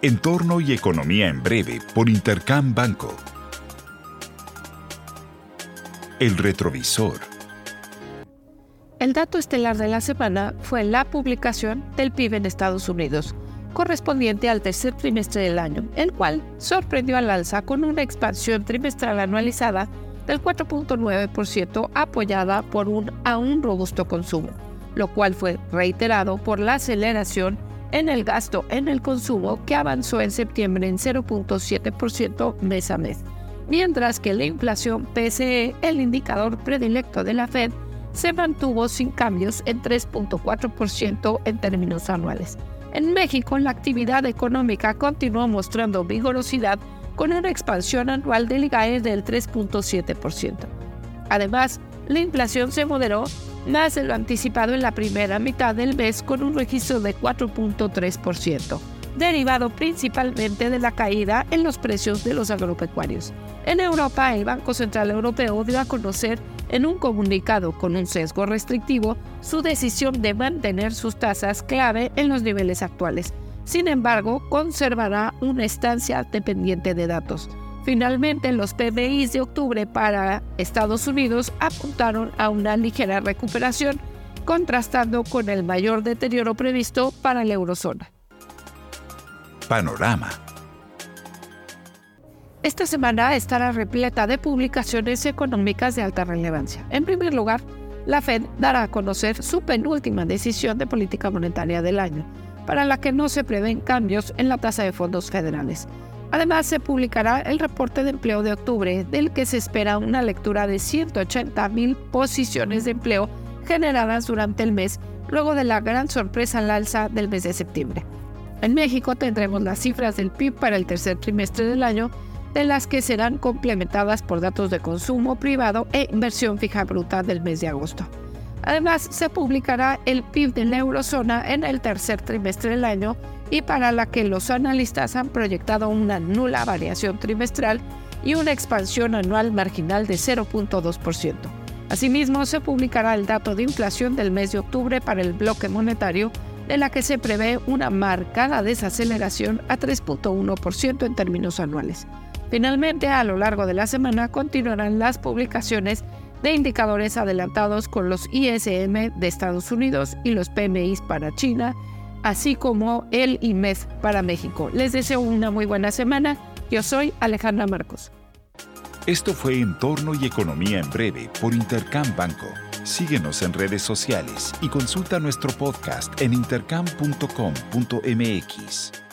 Entorno y economía en breve por Intercam Banco. El retrovisor. El dato estelar de la semana fue la publicación del PIB en Estados Unidos, correspondiente al tercer trimestre del año, el cual sorprendió al alza con una expansión trimestral anualizada del 4.9% apoyada por un aún robusto consumo, lo cual fue reiterado por la aceleración en el gasto en el consumo que avanzó en septiembre en 0.7% mes a mes, mientras que la inflación PCE, el indicador predilecto de la Fed, se mantuvo sin cambios en 3.4% en términos anuales. En México, la actividad económica continuó mostrando vigorosidad con una expansión anual del IGAE del 3.7%. Además, la inflación se moderó de lo anticipado en la primera mitad del mes con un registro de 4.3%, derivado principalmente de la caída en los precios de los agropecuarios. En Europa, el Banco Central Europeo dio a conocer en un comunicado con un sesgo restrictivo su decisión de mantener sus tasas clave en los niveles actuales. Sin embargo, conservará una estancia dependiente de datos. Finalmente, los PBIs de octubre para Estados Unidos apuntaron a una ligera recuperación, contrastando con el mayor deterioro previsto para la eurozona. Panorama. Esta semana estará repleta de publicaciones económicas de alta relevancia. En primer lugar, la Fed dará a conocer su penúltima decisión de política monetaria del año, para la que no se prevén cambios en la tasa de fondos federales. Además, se publicará el reporte de empleo de octubre, del que se espera una lectura de 180.000 posiciones de empleo generadas durante el mes, luego de la gran sorpresa al alza del mes de septiembre. En México tendremos las cifras del PIB para el tercer trimestre del año, de las que serán complementadas por datos de consumo privado e inversión fija bruta del mes de agosto. Además, se publicará el PIB de la eurozona en el tercer trimestre del año y para la que los analistas han proyectado una nula variación trimestral y una expansión anual marginal de 0.2%. Asimismo, se publicará el dato de inflación del mes de octubre para el bloque monetario, de la que se prevé una marcada desaceleración a 3.1% en términos anuales. Finalmente, a lo largo de la semana continuarán las publicaciones de indicadores adelantados con los ISM de Estados Unidos y los PMIs para China, así como el IMED para México. Les deseo una muy buena semana. Yo soy Alejandra Marcos. Esto fue Entorno y Economía en Breve por Intercam Banco. Síguenos en redes sociales y consulta nuestro podcast en intercam.com.mx.